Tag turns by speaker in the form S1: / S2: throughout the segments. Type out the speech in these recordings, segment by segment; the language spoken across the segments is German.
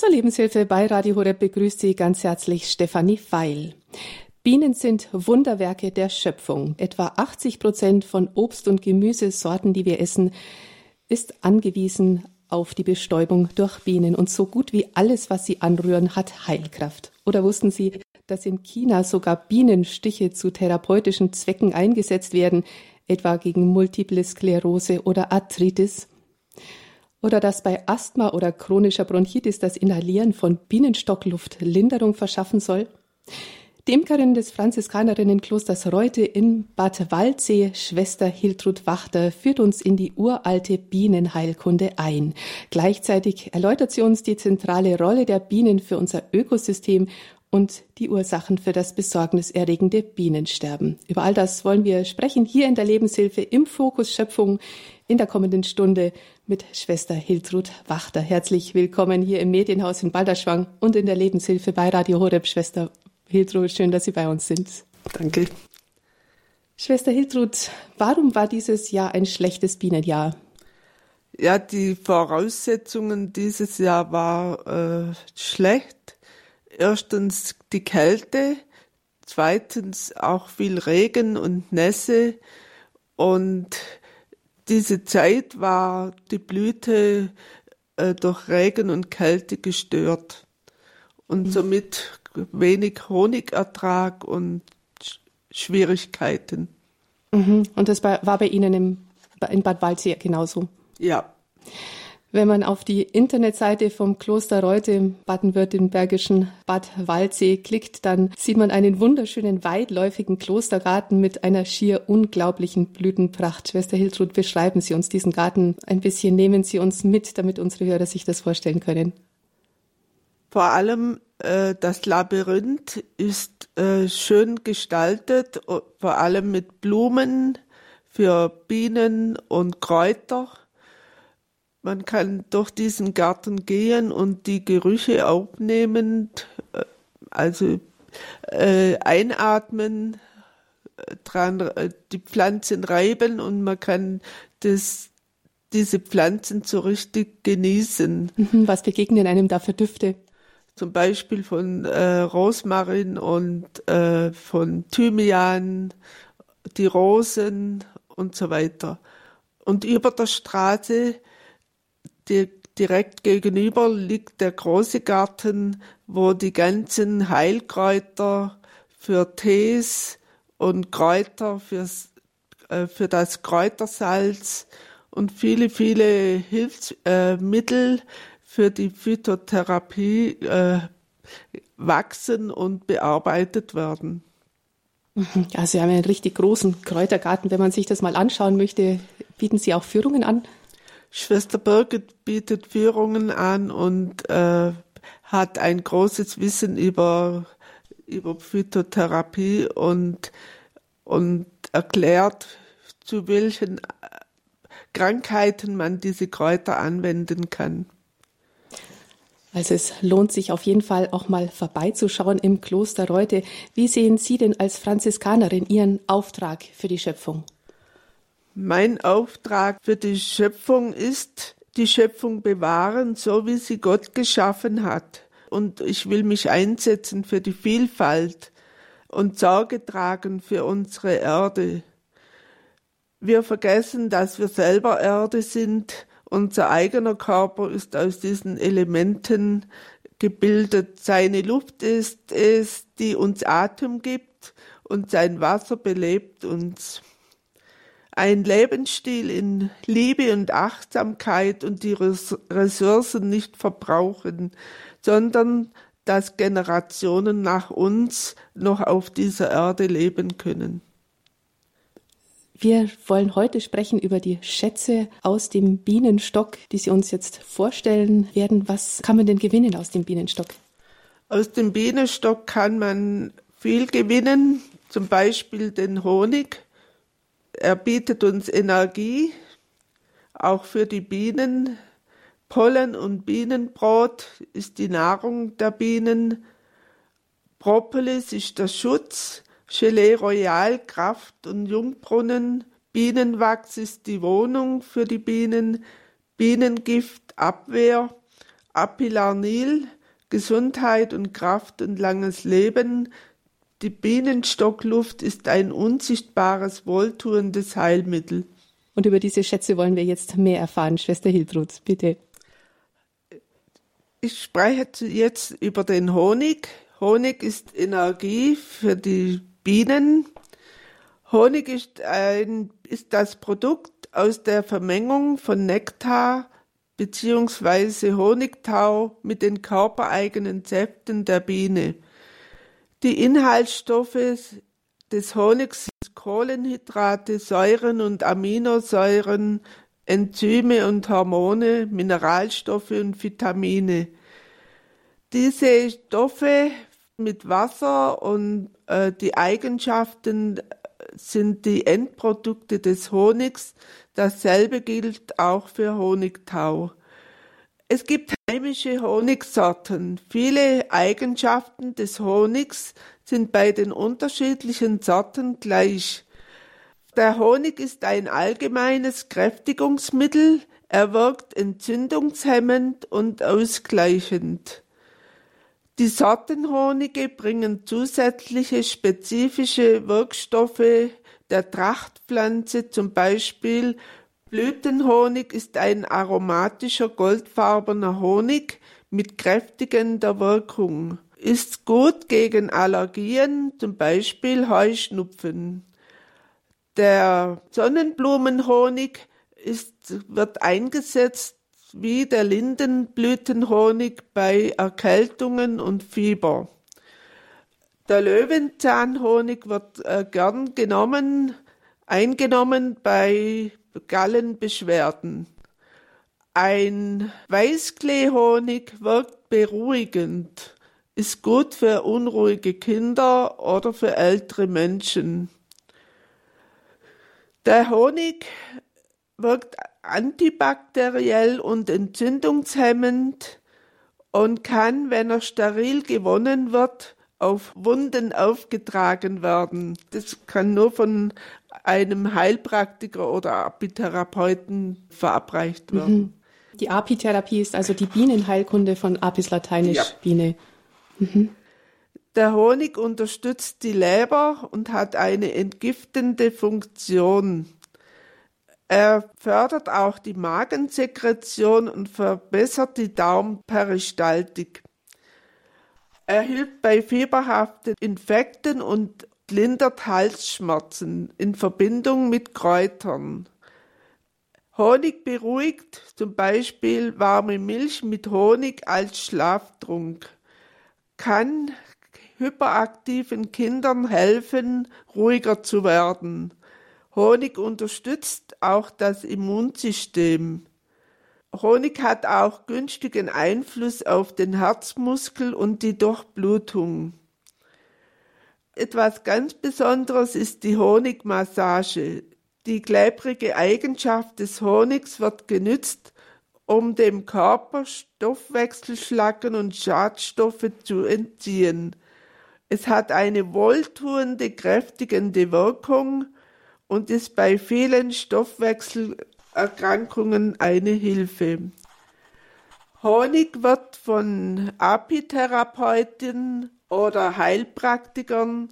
S1: Zur Lebenshilfe bei Radio Horeb begrüßt Sie ganz herzlich Stefanie Feil. Bienen sind Wunderwerke der Schöpfung. Etwa 80 Prozent von Obst- und Gemüsesorten, die wir essen, ist angewiesen auf die Bestäubung durch Bienen. Und so gut wie alles, was sie anrühren, hat Heilkraft. Oder wussten Sie, dass in China sogar Bienenstiche zu therapeutischen Zwecken eingesetzt werden, etwa gegen Multiple Sklerose oder Arthritis? Oder dass bei Asthma oder chronischer Bronchitis das Inhalieren von Bienenstockluft Linderung verschaffen soll? Die Imkerin des Franziskanerinnenklosters Reute in Bad Waldsee, Schwester Hiltrud Wachter, führt uns in die uralte Bienenheilkunde ein. Gleichzeitig erläutert sie uns die zentrale Rolle der Bienen für unser Ökosystem und die Ursachen für das besorgniserregende Bienensterben. Über all das wollen wir sprechen hier in der Lebenshilfe im Fokus Schöpfung in der kommenden Stunde mit Schwester Hiltrud Wachter. Herzlich willkommen hier im Medienhaus in Balderschwang und in der Lebenshilfe bei Radio Horeb. Schwester Hiltrud, schön, dass Sie bei uns sind.
S2: Danke.
S1: Schwester Hiltrud, warum war dieses Jahr ein schlechtes Bienenjahr?
S2: Ja, die Voraussetzungen dieses Jahr war äh, schlecht. Erstens die Kälte, zweitens auch viel Regen und Nässe und diese Zeit war die Blüte äh, durch Regen und Kälte gestört und mhm. somit wenig Honigertrag und Schwierigkeiten.
S1: Mhm. Und das war bei Ihnen im, in Bad Waldsee genauso?
S2: Ja.
S1: Wenn man auf die Internetseite vom Kloster Reute im baden-württembergischen Bad Waldsee klickt, dann sieht man einen wunderschönen weitläufigen Klostergarten mit einer schier unglaublichen Blütenpracht. Schwester Hiltrud, beschreiben Sie uns diesen Garten ein bisschen, nehmen Sie uns mit, damit unsere Hörer sich das vorstellen können.
S2: Vor allem äh, das Labyrinth ist äh, schön gestaltet, vor allem mit Blumen für Bienen und Kräuter man kann durch diesen Garten gehen und die Gerüche aufnehmen, äh, also äh, einatmen, äh, dran äh, die Pflanzen reiben und man kann das, diese Pflanzen so richtig genießen.
S1: Mhm, was begegnen einem da für Düfte?
S2: Zum Beispiel von äh, Rosmarin und äh, von Thymian, die Rosen und so weiter. Und über der Straße direkt gegenüber liegt der große Garten, wo die ganzen Heilkräuter für Tees und Kräuter fürs, äh, für das Kräutersalz und viele, viele Hilfsmittel äh, für die Phytotherapie äh, wachsen und bearbeitet werden.
S1: Also Sie haben einen richtig großen Kräutergarten. Wenn man sich das mal anschauen möchte, bieten Sie auch Führungen an?
S2: Schwester Birgit bietet Führungen an und äh, hat ein großes Wissen über, über Phytotherapie und, und erklärt, zu welchen äh, Krankheiten man diese Kräuter anwenden kann.
S1: Also es lohnt sich auf jeden Fall auch mal vorbeizuschauen im Kloster Reute. Wie sehen Sie denn als Franziskanerin Ihren Auftrag für die Schöpfung?
S2: Mein Auftrag für die Schöpfung ist, die Schöpfung bewahren, so wie sie Gott geschaffen hat. Und ich will mich einsetzen für die Vielfalt und Sorge tragen für unsere Erde. Wir vergessen, dass wir selber Erde sind. Unser eigener Körper ist aus diesen Elementen gebildet. Seine Luft ist es, die uns Atem gibt und sein Wasser belebt uns ein Lebensstil in Liebe und Achtsamkeit und die Ressourcen nicht verbrauchen, sondern dass Generationen nach uns noch auf dieser Erde leben können.
S1: Wir wollen heute sprechen über die Schätze aus dem Bienenstock, die Sie uns jetzt vorstellen werden. Was kann man denn gewinnen aus dem Bienenstock?
S2: Aus dem Bienenstock kann man viel gewinnen, zum Beispiel den Honig, er bietet uns Energie, auch für die Bienen. Pollen und Bienenbrot ist die Nahrung der Bienen. Propolis ist der Schutz. Gelee Royal Kraft und Jungbrunnen. Bienenwachs ist die Wohnung für die Bienen. Bienengift Abwehr. Apilarnil, Gesundheit und Kraft und langes Leben. Die Bienenstockluft ist ein unsichtbares, wohltuendes Heilmittel.
S1: Und über diese Schätze wollen wir jetzt mehr erfahren. Schwester Hiltrud, bitte.
S2: Ich spreche jetzt über den Honig. Honig ist Energie für die Bienen. Honig ist, ein, ist das Produkt aus der Vermengung von Nektar bzw. Honigtau mit den körpereigenen Säften der Biene. Die Inhaltsstoffe des Honigs sind Kohlenhydrate, Säuren und Aminosäuren, Enzyme und Hormone, Mineralstoffe und Vitamine. Diese Stoffe mit Wasser und äh, die Eigenschaften sind die Endprodukte des Honigs. Dasselbe gilt auch für Honigtau. Es gibt heimische Honigsorten. Viele Eigenschaften des Honigs sind bei den unterschiedlichen Sorten gleich. Der Honig ist ein allgemeines Kräftigungsmittel. Er wirkt entzündungshemmend und ausgleichend. Die Sortenhonige bringen zusätzliche spezifische Wirkstoffe der Trachtpflanze, zum Beispiel Blütenhonig ist ein aromatischer goldfarbener Honig mit kräftigender Wirkung, ist gut gegen Allergien, zum Beispiel Heuschnupfen. Der Sonnenblumenhonig ist, wird eingesetzt wie der Lindenblütenhonig bei Erkältungen und Fieber. Der Löwenzahnhonig wird äh, gern genommen, eingenommen bei Gallenbeschwerden. Ein Weißkleehonig wirkt beruhigend, ist gut für unruhige Kinder oder für ältere Menschen. Der Honig wirkt antibakteriell und entzündungshemmend und kann, wenn er steril gewonnen wird, auf Wunden aufgetragen werden. Das kann nur von einem Heilpraktiker oder Apitherapeuten verabreicht werden. Mhm.
S1: Die Apitherapie ist also die Bienenheilkunde von Apis lateinisch ja. Biene.
S2: Mhm. Der Honig unterstützt die Leber und hat eine entgiftende Funktion. Er fördert auch die Magensekretion und verbessert die Darmperistaltik. Er hilft bei fieberhaften Infekten und lindert Halsschmerzen in Verbindung mit Kräutern. Honig beruhigt, zum Beispiel warme Milch mit Honig als Schlaftrunk, kann hyperaktiven Kindern helfen, ruhiger zu werden. Honig unterstützt auch das Immunsystem. Honig hat auch günstigen Einfluss auf den Herzmuskel und die Durchblutung. Etwas ganz Besonderes ist die Honigmassage. Die klebrige Eigenschaft des Honigs wird genützt, um dem Körper Stoffwechselschlacken und Schadstoffe zu entziehen. Es hat eine wohltuende, kräftigende Wirkung und ist bei vielen Stoffwechselerkrankungen eine Hilfe. Honig wird von Apitherapeuten oder Heilpraktikern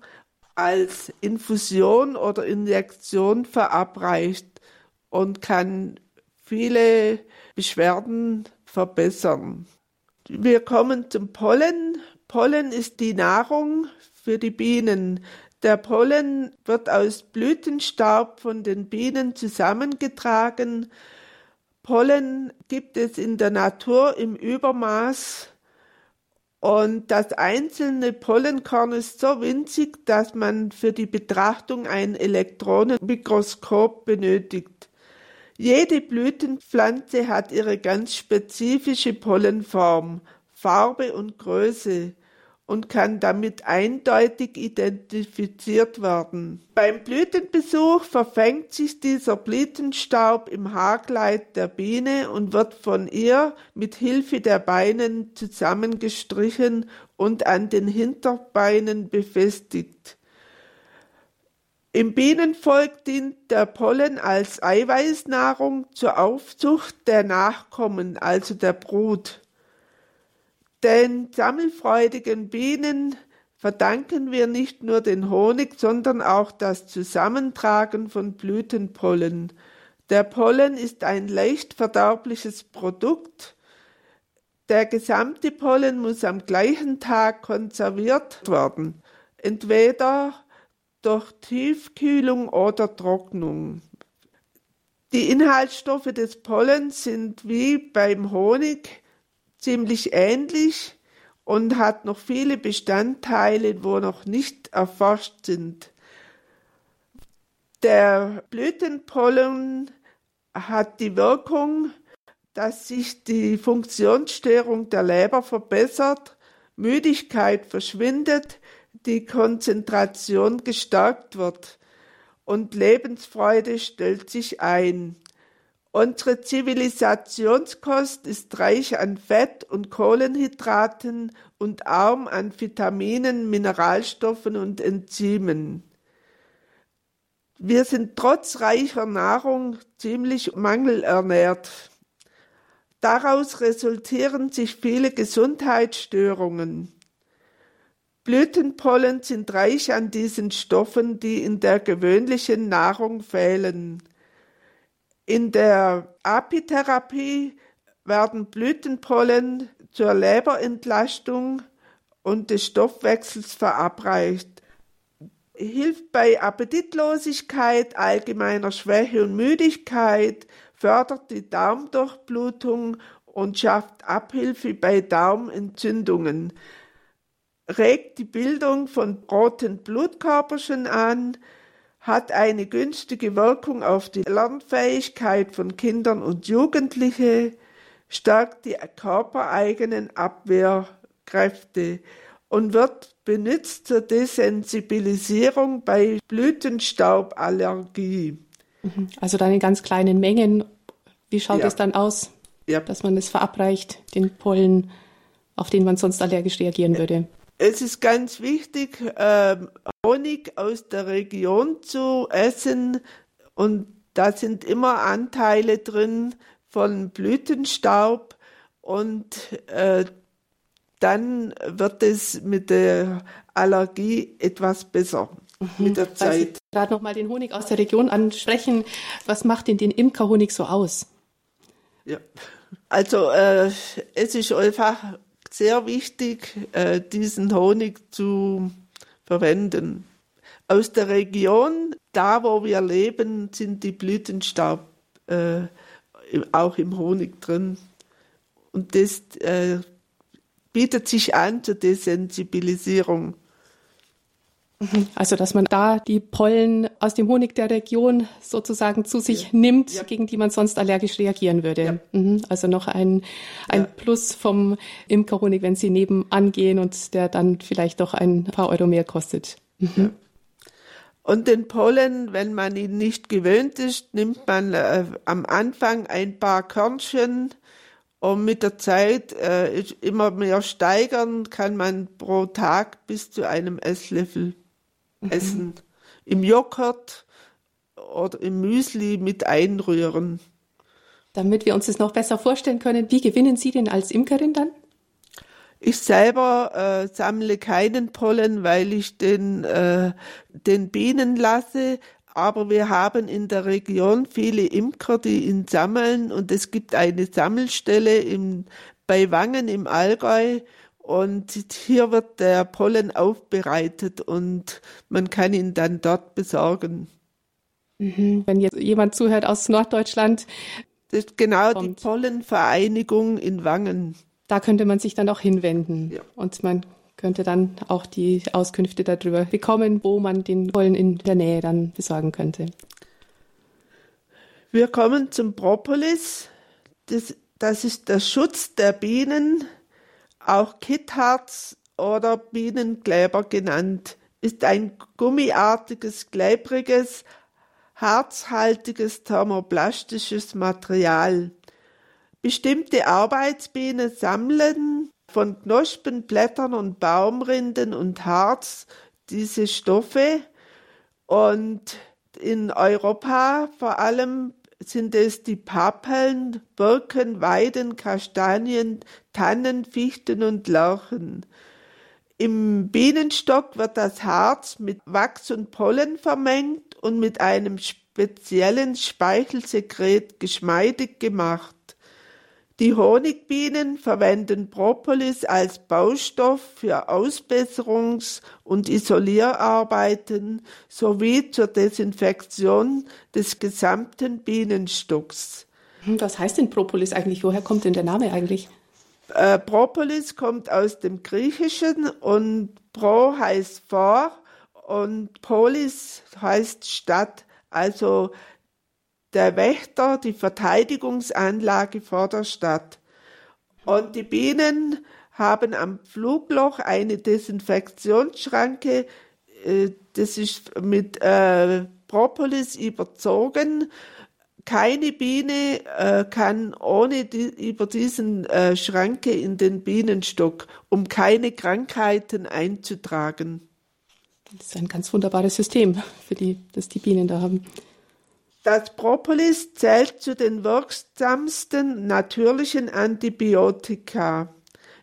S2: als Infusion oder Injektion verabreicht und kann viele Beschwerden verbessern. Wir kommen zum Pollen. Pollen ist die Nahrung für die Bienen. Der Pollen wird aus Blütenstaub von den Bienen zusammengetragen. Pollen gibt es in der Natur im Übermaß und das einzelne Pollenkorn ist so winzig, dass man für die Betrachtung ein Elektronenmikroskop benötigt. Jede Blütenpflanze hat ihre ganz spezifische Pollenform, Farbe und Größe und kann damit eindeutig identifiziert werden. Beim Blütenbesuch verfängt sich dieser Blütenstaub im Haarkleid der Biene und wird von ihr mit Hilfe der Beinen zusammengestrichen und an den Hinterbeinen befestigt. Im Bienenvolk dient der Pollen als Eiweißnahrung zur Aufzucht der Nachkommen, also der Brut. Den sammelfreudigen Bienen verdanken wir nicht nur den Honig, sondern auch das Zusammentragen von Blütenpollen. Der Pollen ist ein leicht verdauliches Produkt. Der gesamte Pollen muss am gleichen Tag konserviert werden, entweder durch Tiefkühlung oder Trocknung. Die Inhaltsstoffe des Pollens sind wie beim Honig ziemlich ähnlich und hat noch viele Bestandteile, wo noch nicht erforscht sind. Der Blütenpollen hat die Wirkung, dass sich die Funktionsstörung der Leber verbessert, Müdigkeit verschwindet, die Konzentration gestärkt wird und Lebensfreude stellt sich ein. Unsere Zivilisationskost ist reich an Fett und Kohlenhydraten und arm an Vitaminen, Mineralstoffen und Enzymen. Wir sind trotz reicher Nahrung ziemlich mangelernährt. Daraus resultieren sich viele Gesundheitsstörungen. Blütenpollen sind reich an diesen Stoffen, die in der gewöhnlichen Nahrung fehlen. In der Apitherapie werden Blütenpollen zur Leberentlastung und des Stoffwechsels verabreicht. Hilft bei Appetitlosigkeit, allgemeiner Schwäche und Müdigkeit, fördert die Darmdurchblutung und schafft Abhilfe bei Darmentzündungen, regt die Bildung von roten Blutkörperchen an, hat eine günstige Wirkung auf die Lernfähigkeit von Kindern und Jugendlichen, stärkt die körpereigenen Abwehrkräfte und wird benutzt zur Desensibilisierung bei Blütenstauballergie.
S1: Mhm. Also dann in ganz kleinen Mengen. Wie schaut ja. es dann aus, ja. dass man es verabreicht, den Pollen, auf den man sonst allergisch reagieren würde?
S2: Es ist ganz wichtig, ähm, Honig aus der Region zu essen und da sind immer Anteile drin von Blütenstaub und äh, dann wird es mit der Allergie etwas besser mhm. mit der Zeit. Weil Sie
S1: gerade noch mal den Honig aus der Region ansprechen. Was macht denn den Imkerhonig so aus?
S2: Ja, also äh, es ist einfach sehr wichtig, äh, diesen Honig zu verwenden. Aus der Region, da wo wir leben, sind die Blütenstaub äh, auch im Honig drin. Und das äh, bietet sich an zur Desensibilisierung.
S1: Also, dass man da die Pollen aus dem Honig der Region sozusagen zu sich ja. nimmt, ja. gegen die man sonst allergisch reagieren würde. Ja. Mhm. Also noch ein, ein Plus vom Imkerhonig, wenn Sie nebenan gehen und der dann vielleicht doch ein paar Euro mehr kostet. Mhm.
S2: Und den Pollen, wenn man ihn nicht gewöhnt ist, nimmt man äh, am Anfang ein paar Körnchen und mit der Zeit äh, immer mehr steigern kann man pro Tag bis zu einem Esslöffel mhm. essen. Im Joghurt oder im Müsli mit einrühren.
S1: Damit wir uns das noch besser vorstellen können, wie gewinnen Sie denn als Imkerin dann?
S2: Ich selber äh, sammle keinen Pollen, weil ich den, äh, den Bienen lasse, aber wir haben in der Region viele Imker, die ihn sammeln und es gibt eine Sammelstelle im, bei Wangen im Allgäu und hier wird der Pollen aufbereitet und man kann ihn dann dort besorgen.
S1: Mhm. Wenn jetzt jemand zuhört aus Norddeutschland.
S2: Das ist genau kommt. die Pollenvereinigung in Wangen.
S1: Da könnte man sich dann auch hinwenden. Ja. Und man könnte dann auch die Auskünfte darüber bekommen, wo man den Pollen in der Nähe dann besorgen könnte.
S2: Wir kommen zum Propolis. Das, das ist der Schutz der Bienen auch Kittharz oder Bienenkleber genannt, ist ein gummiartiges, klebriges, harzhaltiges thermoplastisches Material. Bestimmte Arbeitsbienen sammeln von Knospen, Blättern und Baumrinden und Harz diese Stoffe und in Europa vor allem sind es die Pappeln, Birken, Weiden, Kastanien, Tannen, Fichten und Lärchen. Im Bienenstock wird das Harz mit Wachs und Pollen vermengt und mit einem speziellen Speichelsekret geschmeidig gemacht. Die Honigbienen verwenden Propolis als Baustoff für Ausbesserungs- und Isolierarbeiten sowie zur Desinfektion des gesamten Bienenstocks.
S1: Hm, was heißt denn Propolis eigentlich? Woher kommt denn der Name eigentlich?
S2: Äh, Propolis kommt aus dem Griechischen und Pro heißt vor und Polis heißt Stadt. Also der Wächter, die Verteidigungsanlage vor der Stadt. Und die Bienen haben am Flugloch eine Desinfektionsschranke, äh, das ist mit äh, Propolis überzogen. Keine Biene äh, kann ohne die, über diesen Schranke in den Bienenstock, um keine Krankheiten einzutragen.
S1: Das ist ein ganz wunderbares System, für die, das die Bienen da haben.
S2: Das Propolis zählt zu den wirksamsten natürlichen Antibiotika.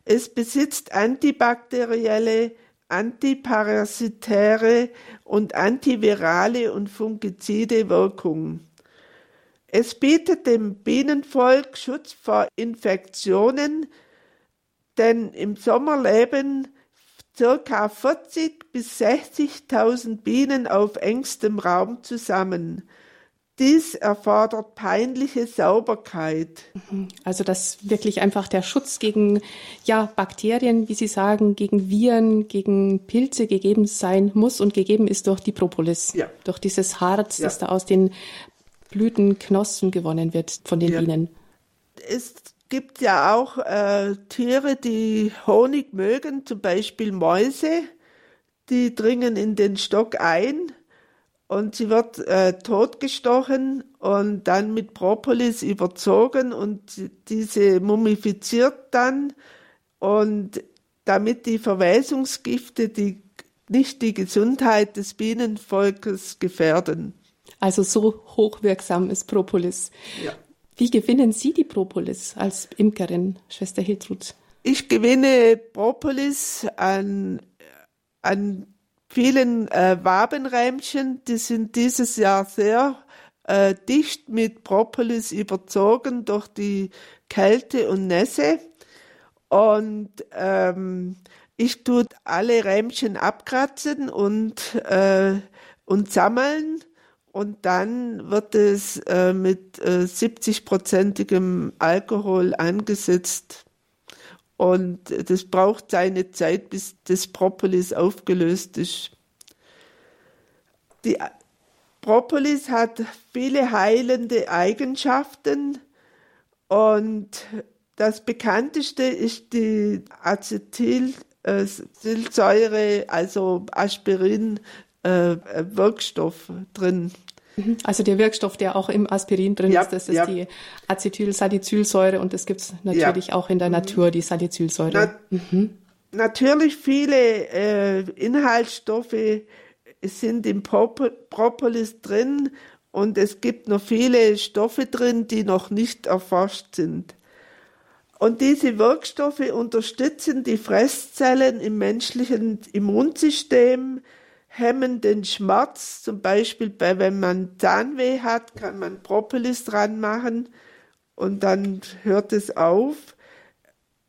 S2: Es besitzt antibakterielle, antiparasitäre und antivirale und fungizide Wirkung. Es bietet dem Bienenvolk Schutz vor Infektionen, denn im Sommer leben circa 40 bis 60.000 Bienen auf engstem Raum zusammen. Dies erfordert peinliche Sauberkeit.
S1: Also dass wirklich einfach der Schutz gegen ja, Bakterien, wie Sie sagen, gegen Viren, gegen Pilze gegeben sein muss und gegeben ist durch die Propolis, ja. durch dieses Harz, ja. das da aus den Blütenknospen gewonnen wird von den ja. Bienen.
S2: Es gibt ja auch äh, Tiere, die Honig mögen, zum Beispiel Mäuse, die dringen in den Stock ein und sie wird äh, totgestochen und dann mit Propolis überzogen und diese mumifiziert dann und damit die Verwesungsgifte die nicht die Gesundheit des Bienenvolkes gefährden.
S1: Also so hochwirksam ist Propolis. Ja. Wie gewinnen Sie die Propolis als Imkerin, Schwester Hiltrud?
S2: Ich gewinne Propolis an, an vielen äh, Wabenräumchen, die sind dieses Jahr sehr äh, dicht mit Propolis überzogen durch die Kälte und Nässe. Und ähm, ich tue alle Räumchen abkratzen und, äh, und sammeln. Und dann wird es äh, mit äh, 70-prozentigem Alkohol angesetzt und das braucht seine Zeit, bis das Propolis aufgelöst ist. Die Propolis hat viele heilende Eigenschaften und das bekannteste ist die Acetylsäure, also Aspirin, äh, drin.
S1: Mhm. Also der Wirkstoff, der auch im Aspirin drin ja, ist, das ist ja. die Acetylsalicylsäure und das gibt es natürlich ja. auch in der Natur, die Salicylsäure. Na, mhm.
S2: Natürlich viele äh, Inhaltsstoffe sind im Propolis drin und es gibt noch viele Stoffe drin, die noch nicht erforscht sind. Und diese Wirkstoffe unterstützen die Fresszellen im menschlichen Immunsystem, hemmen den Schmerz. Zum Beispiel, bei, wenn man Zahnweh hat, kann man Propolis dran machen und dann hört es auf.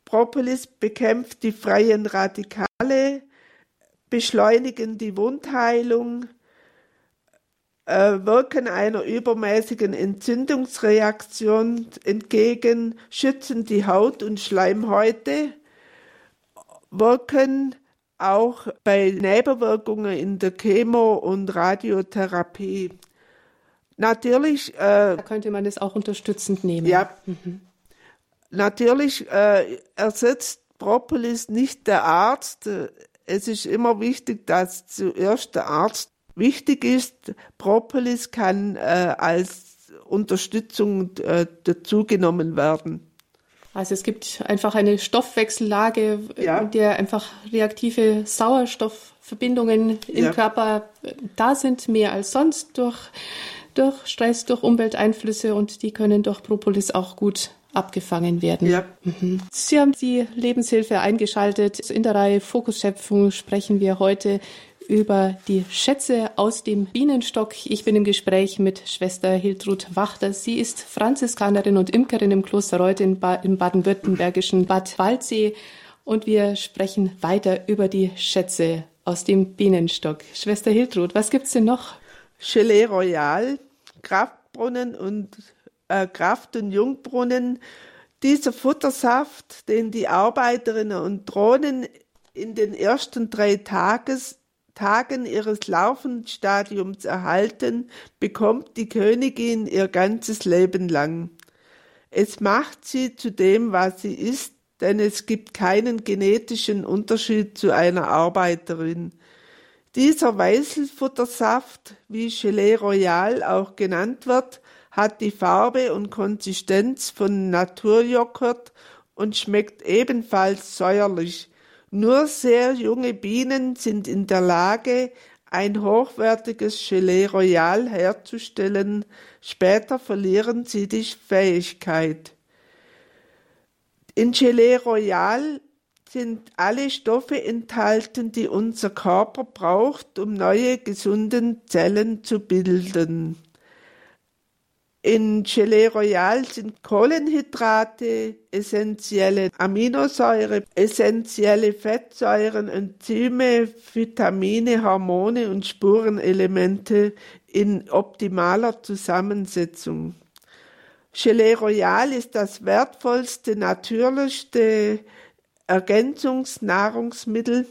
S2: Propolis bekämpft die freien Radikale, beschleunigen die Wundheilung, äh, wirken einer übermäßigen Entzündungsreaktion entgegen, schützen die Haut und Schleimhäute, wirken auch bei Nebenwirkungen in der Chemo- und Radiotherapie. Natürlich.
S1: Äh, da könnte man das auch unterstützend nehmen.
S2: Ja. Mhm. Natürlich äh, ersetzt Propolis nicht der Arzt. Es ist immer wichtig, dass zuerst der Arzt wichtig ist. Propolis kann äh, als Unterstützung äh, dazugenommen werden.
S1: Also es gibt einfach eine Stoffwechsellage, ja. in der einfach reaktive Sauerstoffverbindungen im ja. Körper da sind, mehr als sonst durch durch Stress, durch Umwelteinflüsse und die können durch Propolis auch gut abgefangen werden.
S2: Ja.
S1: Mhm. Sie haben die Lebenshilfe eingeschaltet. In der Reihe Fokusschöpfung sprechen wir heute über die Schätze aus dem Bienenstock. Ich bin im Gespräch mit Schwester Hiltrud Wachter. Sie ist Franziskanerin und Imkerin im Kloster Reuth im baden-württembergischen Bad Waldsee. Und wir sprechen weiter über die Schätze aus dem Bienenstock. Schwester Hiltrud, was gibt's denn noch?
S2: Gelee Royal, Kraftbrunnen und äh, Kraft- und Jungbrunnen. Dieser Futtersaft, den die Arbeiterinnen und Drohnen in den ersten drei Tages, Tagen ihres Larvenstadiums erhalten, bekommt die Königin ihr ganzes Leben lang. Es macht sie zu dem, was sie ist, denn es gibt keinen genetischen Unterschied zu einer Arbeiterin. Dieser Weißelfuttersaft, wie Gelee Royal auch genannt wird, hat die Farbe und Konsistenz von Naturjoghurt und schmeckt ebenfalls säuerlich. Nur sehr junge Bienen sind in der Lage, ein hochwertiges Gelee Royal herzustellen, später verlieren sie die Fähigkeit. In Gelee Royal sind alle Stoffe enthalten, die unser Körper braucht, um neue gesunde Zellen zu bilden. In Gelee Royal sind Kohlenhydrate, essentielle Aminosäure, essentielle Fettsäuren, Enzyme, Vitamine, Hormone und Spurenelemente in optimaler Zusammensetzung. Gelee Royal ist das wertvollste, natürlichste Ergänzungsnahrungsmittel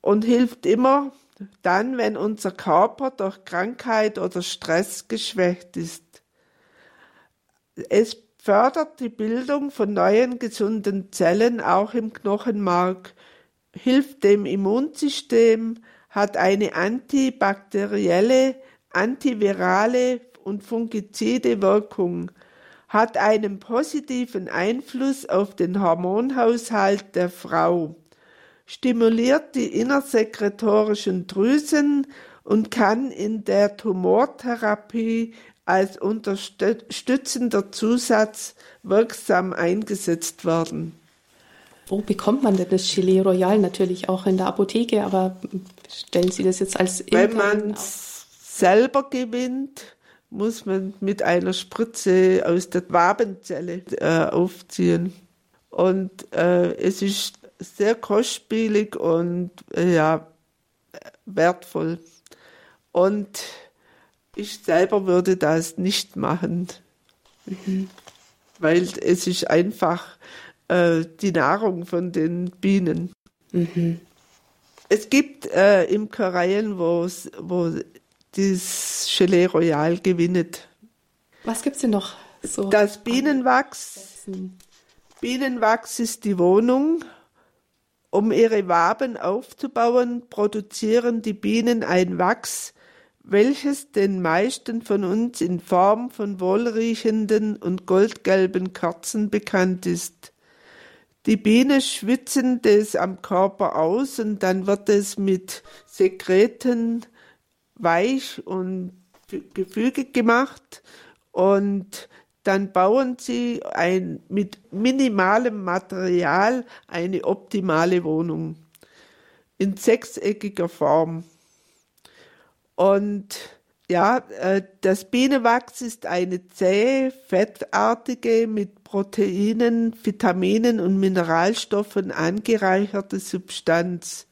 S2: und hilft immer dann, wenn unser Körper durch Krankheit oder Stress geschwächt ist. Es fördert die Bildung von neuen gesunden Zellen auch im Knochenmark, hilft dem Immunsystem, hat eine antibakterielle, antivirale und fungizide Wirkung, hat einen positiven Einfluss auf den Hormonhaushalt der Frau stimuliert die innersekretorischen Drüsen und kann in der Tumortherapie als unterstützender Zusatz wirksam eingesetzt werden.
S1: Wo bekommt man denn das Gelee Royal? Natürlich auch in der Apotheke, aber stellen Sie das jetzt als
S2: Wenn man es selber gewinnt, muss man mit einer Spritze aus der Wabenzelle äh, aufziehen. Und äh, es ist sehr kostspielig und äh, ja, wertvoll. Und ich selber würde das nicht machen, mhm. weil es ist einfach äh, die Nahrung von den Bienen. Mhm. Es gibt äh, Imkereien, wo das Gelee Royal gewinnet.
S1: Was gibt es denn noch so?
S2: Das Bienenwachs. Bienenwachs ist die Wohnung um ihre Waben aufzubauen, produzieren die Bienen ein Wachs, welches den meisten von uns in Form von wohlriechenden und goldgelben Kerzen bekannt ist. Die Bienen schwitzen das am Körper aus und dann wird es mit Sekreten weich und gefügig gemacht und dann bauen sie ein, mit minimalem Material eine optimale Wohnung in sechseckiger Form. Und ja, äh, das Bienenwachs ist eine zähe, fettartige, mit Proteinen, Vitaminen und Mineralstoffen angereicherte Substanz.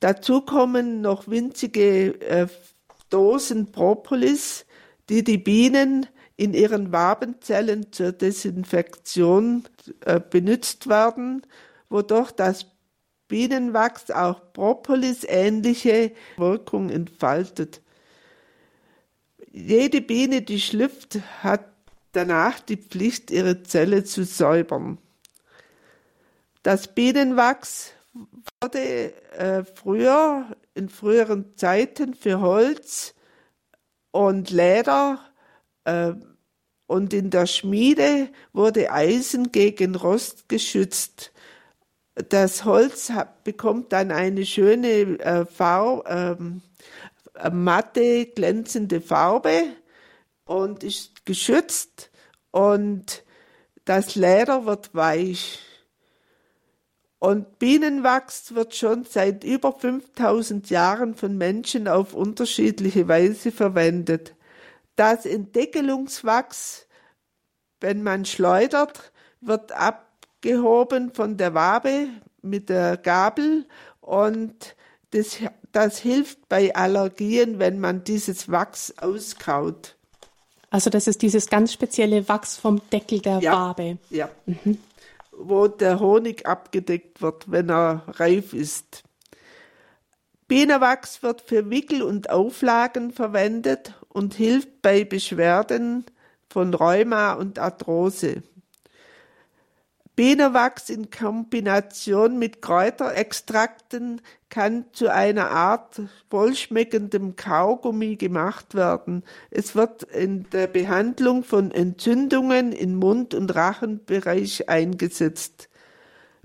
S2: Dazu kommen noch winzige äh, Dosen Propolis, die die Bienen in ihren Wabenzellen zur Desinfektion äh, benutzt werden, wodurch das Bienenwachs auch Propolis ähnliche Wirkung entfaltet. Jede Biene, die schlüpft, hat danach die Pflicht, ihre Zelle zu säubern. Das Bienenwachs wurde äh, früher, in früheren Zeiten für Holz und Leder und in der Schmiede wurde Eisen gegen Rost geschützt. Das Holz bekommt dann eine schöne äh, Farb, ähm, matte, glänzende Farbe und ist geschützt und das Leder wird weich. Und Bienenwachs wird schon seit über 5000 Jahren von Menschen auf unterschiedliche Weise verwendet. Das Entdeckelungswachs, wenn man schleudert, wird abgehoben von der Wabe mit der Gabel und das, das hilft bei Allergien, wenn man dieses Wachs auskaut.
S1: Also das ist dieses ganz spezielle Wachs vom Deckel der
S2: ja,
S1: Wabe.
S2: Ja. Mhm. Wo der Honig abgedeckt wird, wenn er reif ist. Bienenwachs wird für Wickel und Auflagen verwendet und hilft bei Beschwerden von Rheuma und Arthrose. Bienenwachs in Kombination mit Kräuterextrakten kann zu einer Art wohlschmeckendem Kaugummi gemacht werden. Es wird in der Behandlung von Entzündungen im Mund- und Rachenbereich eingesetzt.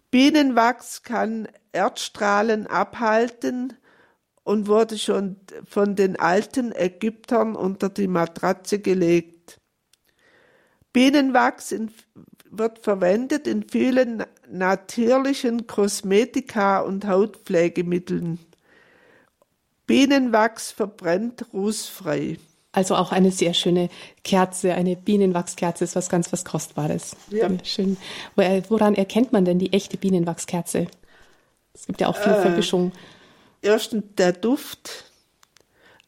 S2: Bienenwachs kann Erdstrahlen abhalten und wurde schon von den alten Ägyptern unter die Matratze gelegt. Bienenwachs in wird verwendet in vielen natürlichen Kosmetika und Hautpflegemitteln. Bienenwachs verbrennt rußfrei.
S1: Also auch eine sehr schöne Kerze, eine Bienenwachskerze ist was ganz was Kostbares. Ja. Schön. Woran erkennt man denn die echte Bienenwachskerze? Es gibt ja auch viel äh, Vermischung.
S2: Erstens der Duft.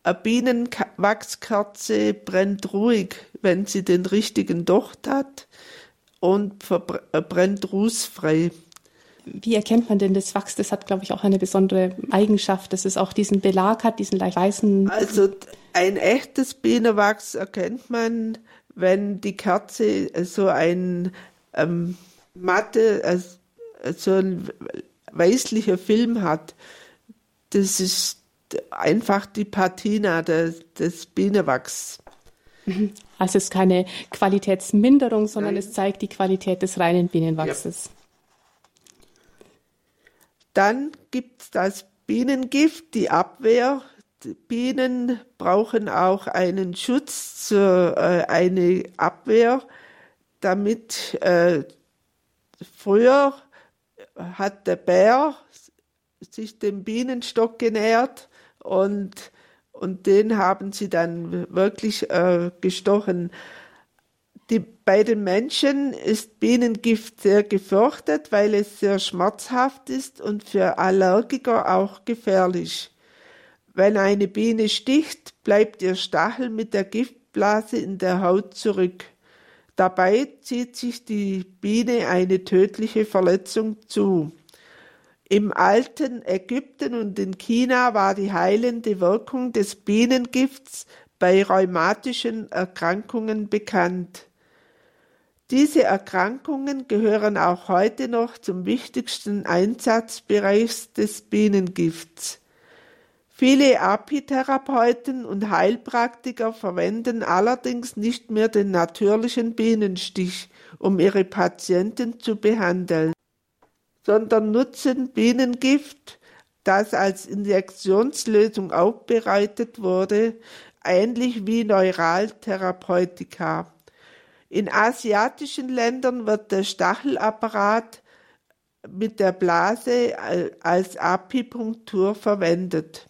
S2: Eine Bienenwachskerze brennt ruhig, wenn sie den richtigen Docht hat und äh, rußfrei.
S1: Wie erkennt man denn das Wachs? Das hat, glaube ich, auch eine besondere Eigenschaft, dass es auch diesen Belag hat, diesen leicht weißen.
S2: Also ein echtes Bienenwachs erkennt man, wenn die Kerze so ein ähm, matte, äh, so ein weißlicher Film hat. Das ist einfach die Patina des, des Bienenwachs.
S1: Also es ist keine Qualitätsminderung, sondern Nein. es zeigt die Qualität des reinen Bienenwachses. Ja.
S2: Dann gibt es das Bienengift, die Abwehr. Die Bienen brauchen auch einen Schutz, äh, eine Abwehr, damit äh, früher hat der Bär sich dem Bienenstock genährt und und den haben sie dann wirklich äh, gestochen. Die, bei den Menschen ist Bienengift sehr gefürchtet, weil es sehr schmerzhaft ist und für Allergiker auch gefährlich. Wenn eine Biene sticht, bleibt ihr Stachel mit der Giftblase in der Haut zurück. Dabei zieht sich die Biene eine tödliche Verletzung zu. Im alten Ägypten und in China war die heilende Wirkung des Bienengifts bei rheumatischen Erkrankungen bekannt. Diese Erkrankungen gehören auch heute noch zum wichtigsten Einsatzbereich des Bienengifts. Viele Apitherapeuten und Heilpraktiker verwenden allerdings nicht mehr den natürlichen Bienenstich, um ihre Patienten zu behandeln sondern nutzen Bienengift, das als Injektionslösung aufbereitet wurde, ähnlich wie Neuraltherapeutika. In asiatischen Ländern wird der Stachelapparat mit der Blase als Apipunktur verwendet.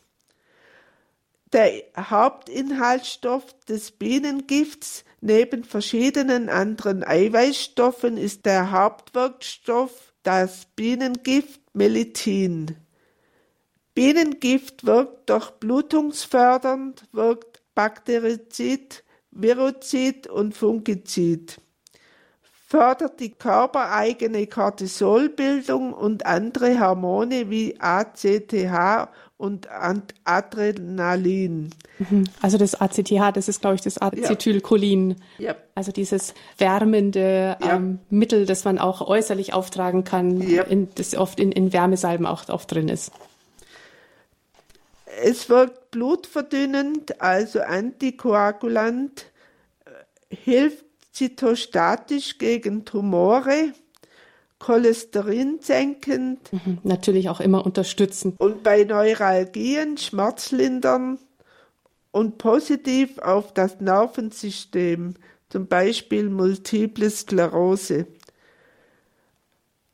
S2: Der Hauptinhaltsstoff des Bienengifts neben verschiedenen anderen Eiweißstoffen ist der Hauptwirkstoff das Bienengift Melithin. Bienengift wirkt durchblutungsfördernd, wirkt Bakterizid, Virozid und Fungizid, fördert die körpereigene Cortisolbildung und andere Hormone wie ACTH und Adrenalin.
S1: Mhm. Also das ACTH, das ist, glaube ich, das Acetylcholin. Ja. Also dieses wärmende ja. ähm, Mittel, das man auch äußerlich auftragen kann, ja. in, das oft in, in Wärmesalben auch oft drin ist.
S2: Es wirkt blutverdünnend, also antikoagulant, hilft zytostatisch gegen Tumore, Cholesterin senkend.
S1: Mhm, natürlich auch immer unterstützend.
S2: Und bei Neuralgien schmerzlindern und positiv auf das Nervensystem, zum Beispiel Multiple Sklerose.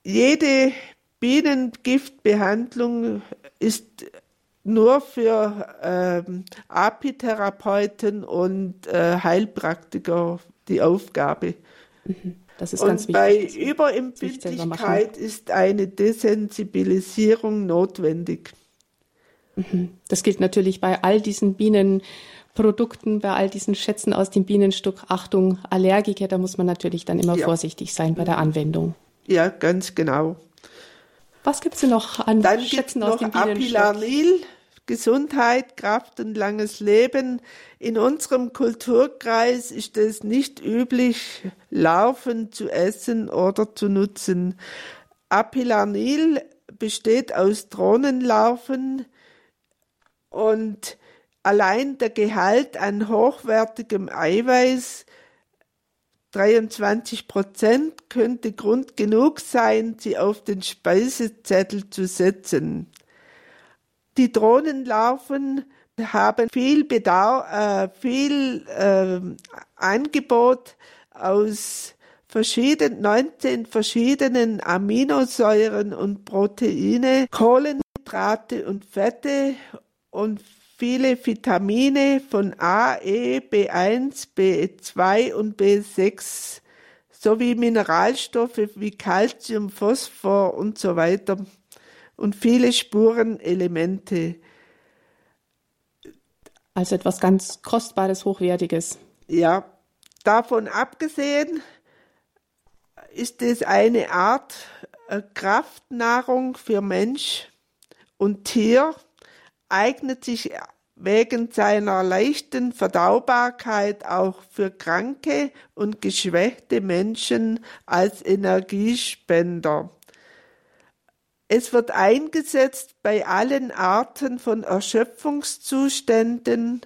S2: Jede Bienengiftbehandlung ist nur für ähm, Apitherapeuten und äh, Heilpraktiker die Aufgabe.
S1: Mhm. Das ist
S2: und
S1: ganz
S2: wichtig. Bei Überempfindlichkeit ist eine Desensibilisierung notwendig.
S1: Mhm. Das gilt natürlich bei all diesen Bienenprodukten, bei all diesen Schätzen aus dem Bienenstock. Achtung, Allergiker, da muss man natürlich dann immer ja. vorsichtig sein bei der Anwendung.
S2: Ja, ganz genau.
S1: Was gibt es denn noch an
S2: dann Schätzen aus dem Bienenstock? Apilanil, Gesundheit, Kraft und langes Leben. In unserem Kulturkreis ist es nicht üblich, Larven zu essen oder zu nutzen. Apilanil besteht aus Drohnenlarven und allein der Gehalt an hochwertigem Eiweiß 23 Prozent könnte Grund genug sein, sie auf den Speisezettel zu setzen. Die Drohnenlarven haben viel Bedarf, äh, viel äh, Angebot aus verschieden, 19 verschiedenen Aminosäuren und Proteine, Kohlenhydrate und Fette und viele Vitamine von A, E, B1, B2 und B6 sowie Mineralstoffe wie Calcium, Phosphor und so weiter und viele Spurenelemente.
S1: Also etwas ganz Kostbares, Hochwertiges.
S2: Ja, davon abgesehen ist es eine Art äh, Kraftnahrung für Mensch und Tier, eignet sich wegen seiner leichten Verdaubarkeit auch für kranke und geschwächte Menschen als Energiespender. Es wird eingesetzt bei allen Arten von Erschöpfungszuständen,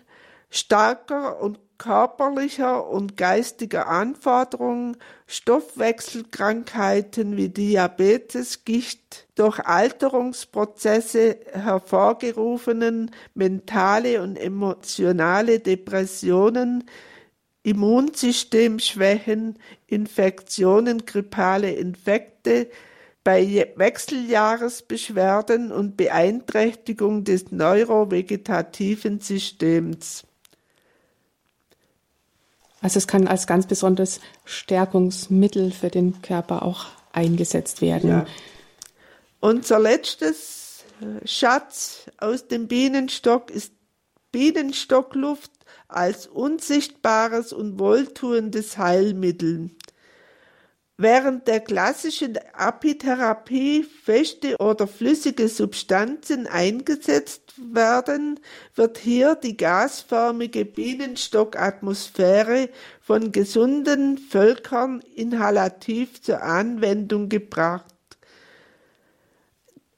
S2: starker und körperlicher und geistiger Anforderungen, Stoffwechselkrankheiten wie Diabetes, Gicht, durch Alterungsprozesse hervorgerufenen mentale und emotionale Depressionen, Immunsystemschwächen, Infektionen, grippale Infekte, bei Wechseljahresbeschwerden und Beeinträchtigung des neurovegetativen Systems.
S1: Also es kann als ganz besonderes Stärkungsmittel für den Körper auch eingesetzt werden. Ja.
S2: Unser letztes Schatz aus dem Bienenstock ist Bienenstockluft als unsichtbares und wohltuendes Heilmittel. Während der klassischen Apitherapie feste oder flüssige Substanzen eingesetzt werden, wird hier die gasförmige Bienenstockatmosphäre von gesunden Völkern inhalativ zur Anwendung gebracht.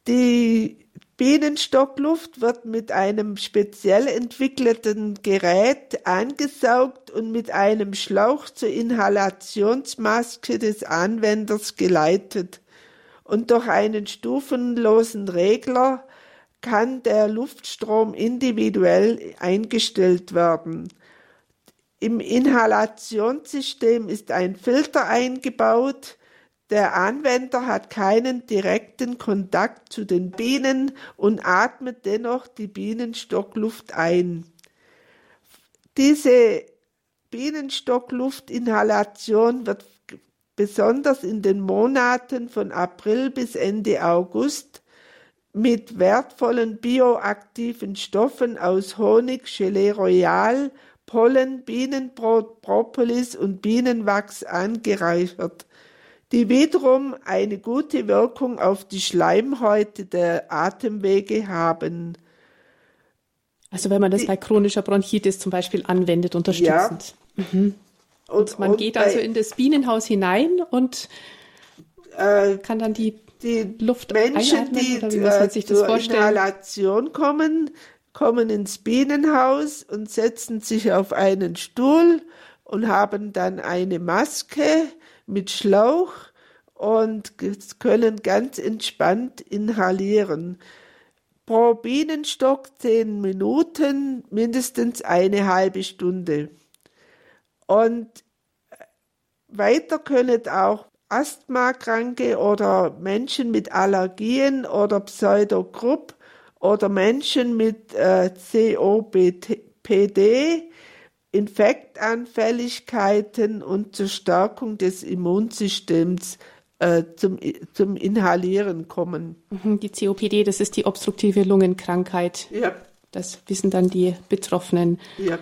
S2: Die Bienenstockluft wird mit einem speziell entwickelten Gerät angesaugt und mit einem Schlauch zur Inhalationsmaske des Anwenders geleitet. Und durch einen stufenlosen Regler kann der Luftstrom individuell eingestellt werden. Im Inhalationssystem ist ein Filter eingebaut, der Anwender hat keinen direkten Kontakt zu den Bienen und atmet dennoch die Bienenstockluft ein. Diese Bienenstockluftinhalation wird besonders in den Monaten von April bis Ende August mit wertvollen bioaktiven Stoffen aus Honig, Gelee Royal, Pollen, Bienenbrot, Propolis und Bienenwachs angereichert die wiederum eine gute Wirkung auf die Schleimhäute der Atemwege haben.
S1: Also wenn man das die, bei chronischer Bronchitis zum Beispiel anwendet, unterstützend. Ja. Mhm. Und, und, man und geht also in das Bienenhaus hinein und äh, kann dann die, die Luft
S2: Menschen, einatmen, die oder wie muss man sich das vorstellen? Inhalation kommen, kommen ins Bienenhaus und setzen sich auf einen Stuhl und haben dann eine Maske mit Schlauch und können ganz entspannt inhalieren. pro Bienenstock zehn Minuten, mindestens eine halbe Stunde. Und weiter können auch Asthmakranke oder Menschen mit Allergien oder Pseudogrupp oder Menschen mit äh, COPD, Infektanfälligkeiten und zur Stärkung des Immunsystems äh, zum, zum Inhalieren kommen.
S1: Mhm, die COPD, das ist die obstruktive Lungenkrankheit.
S2: Ja.
S1: Das wissen dann die Betroffenen.
S2: Ja.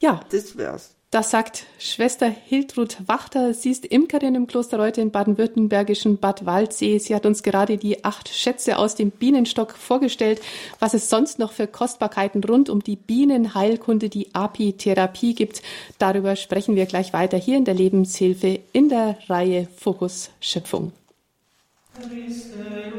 S1: Ja.
S2: Das wär's.
S1: Das sagt Schwester Hiltrud Wachter. Sie ist Imkerin im Kloster Reute im baden-württembergischen Bad Waldsee. Sie hat uns gerade die acht Schätze aus dem Bienenstock vorgestellt, was es sonst noch für Kostbarkeiten rund um die Bienenheilkunde, die Apitherapie gibt. Darüber sprechen wir gleich weiter hier in der Lebenshilfe in der Reihe Fokus Schöpfung. Christe,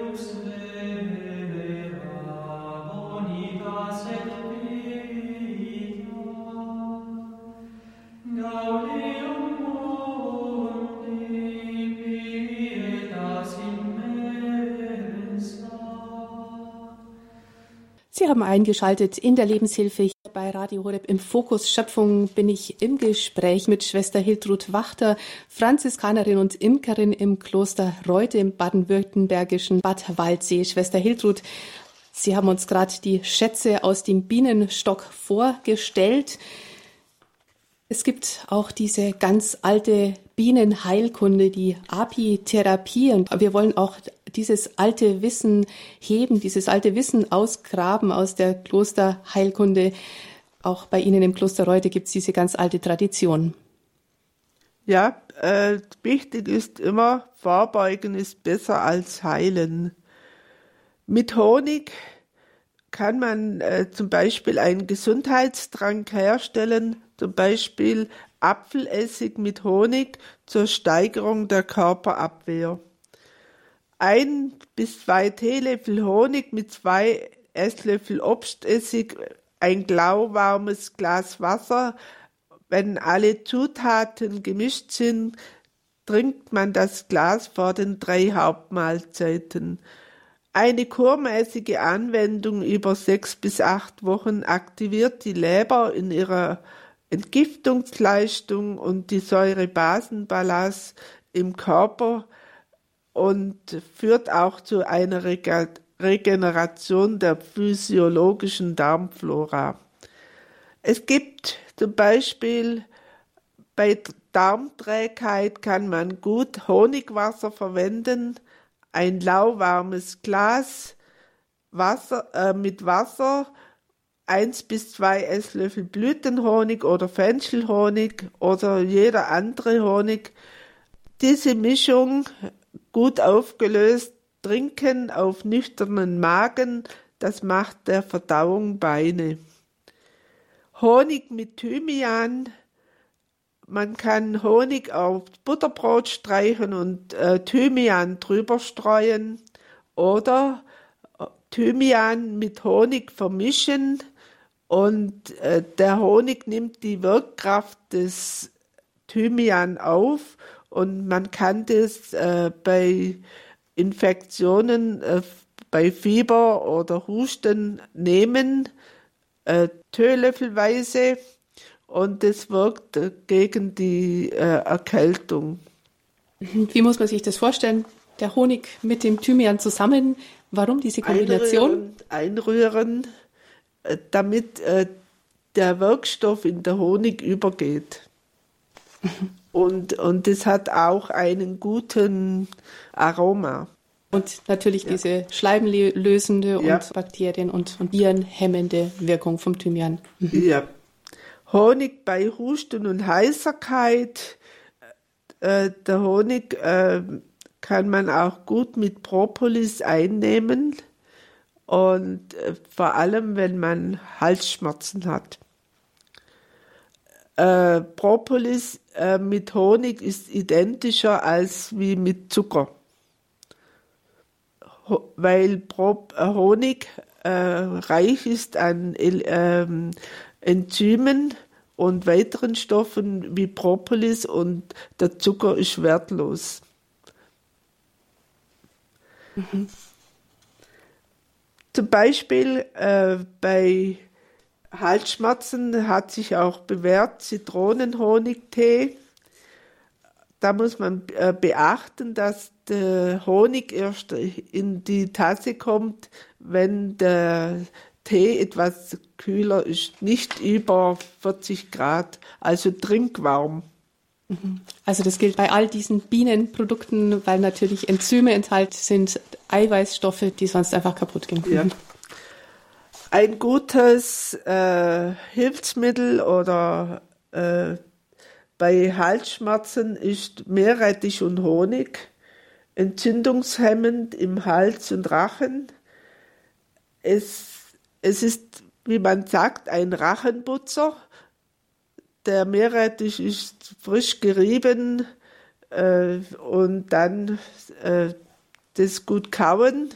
S1: haben eingeschaltet in der Lebenshilfe hier bei Radio Horeb im Fokus Schöpfung bin ich im Gespräch mit Schwester Hiltrud Wachter, Franziskanerin und Imkerin im Kloster Reute im baden-württembergischen Bad Waldsee. Schwester Hiltrud, Sie haben uns gerade die Schätze aus dem Bienenstock vorgestellt. Es gibt auch diese ganz alte Bienenheilkunde, die Apitherapie. Und wir wollen auch dieses alte Wissen heben, dieses alte Wissen ausgraben aus der Klosterheilkunde. Auch bei Ihnen im Kloster Reute gibt es diese ganz alte Tradition.
S2: Ja, äh, wichtig ist immer, Vorbeugen ist besser als heilen. Mit Honig kann man äh, zum Beispiel einen Gesundheitstrank herstellen, zum Beispiel Apfelessig mit Honig zur Steigerung der Körperabwehr ein bis zwei Teelöffel Honig mit zwei Esslöffel Obstessig, ein lauwarmes Glas Wasser. Wenn alle Zutaten gemischt sind, trinkt man das Glas vor den drei Hauptmahlzeiten. Eine kurmäßige Anwendung über sechs bis acht Wochen aktiviert die Leber in ihrer Entgiftungsleistung und die Säurebasenbalance im Körper und führt auch zu einer Regeneration der physiologischen Darmflora. Es gibt zum Beispiel bei Darmträgheit kann man gut Honigwasser verwenden, ein lauwarmes Glas Wasser, äh, mit Wasser, eins bis zwei Esslöffel Blütenhonig oder Fenchelhonig oder jeder andere Honig. Diese Mischung gut aufgelöst trinken auf nüchternen Magen, das macht der Verdauung Beine. Honig mit Thymian. Man kann Honig auf Butterbrot streichen und äh, Thymian drüber streuen oder äh, Thymian mit Honig vermischen und äh, der Honig nimmt die Wirkkraft des Thymian auf und man kann das äh, bei Infektionen, äh, bei Fieber oder Husten nehmen, äh, teelöffelweise, und das wirkt äh, gegen die äh, Erkältung.
S1: Wie muss man sich das vorstellen? Der Honig mit dem Thymian zusammen. Warum diese Kombination?
S2: Einrühren, einrühren äh, damit der Wirkstoff in der Honig übergeht. Und, und das hat auch einen guten Aroma.
S1: Und natürlich ja. diese schleimlösende ja. und Bakterien- und, und Virenhemmende Wirkung vom Thymian.
S2: Mhm. Ja. Honig bei Husten und Heiserkeit. Äh, der Honig äh, kann man auch gut mit Propolis einnehmen. Und äh, vor allem, wenn man Halsschmerzen hat. Äh, Propolis äh, mit Honig ist identischer als wie mit Zucker. Ho weil Pro äh, Honig äh, reich ist an ähm, Enzymen und weiteren Stoffen wie Propolis und der Zucker ist wertlos. Mhm. Zum Beispiel äh, bei Halsschmerzen hat sich auch bewährt Zitronenhonigtee. Da muss man äh, beachten, dass der Honig erst in die Tasse kommt, wenn der Tee etwas kühler ist, nicht über 40 Grad, also trinkwarm.
S1: Mhm. Also das gilt bei all diesen Bienenprodukten, weil natürlich Enzyme enthalten sind, Eiweißstoffe, die sonst einfach kaputt gehen können. Ja.
S2: Ein gutes äh, Hilfsmittel oder äh, bei Halsschmerzen ist Meerrettich und Honig, entzündungshemmend im Hals und Rachen. Es, es ist, wie man sagt, ein Rachenputzer. Der Meerrettich ist frisch gerieben äh, und dann äh, das gut kauen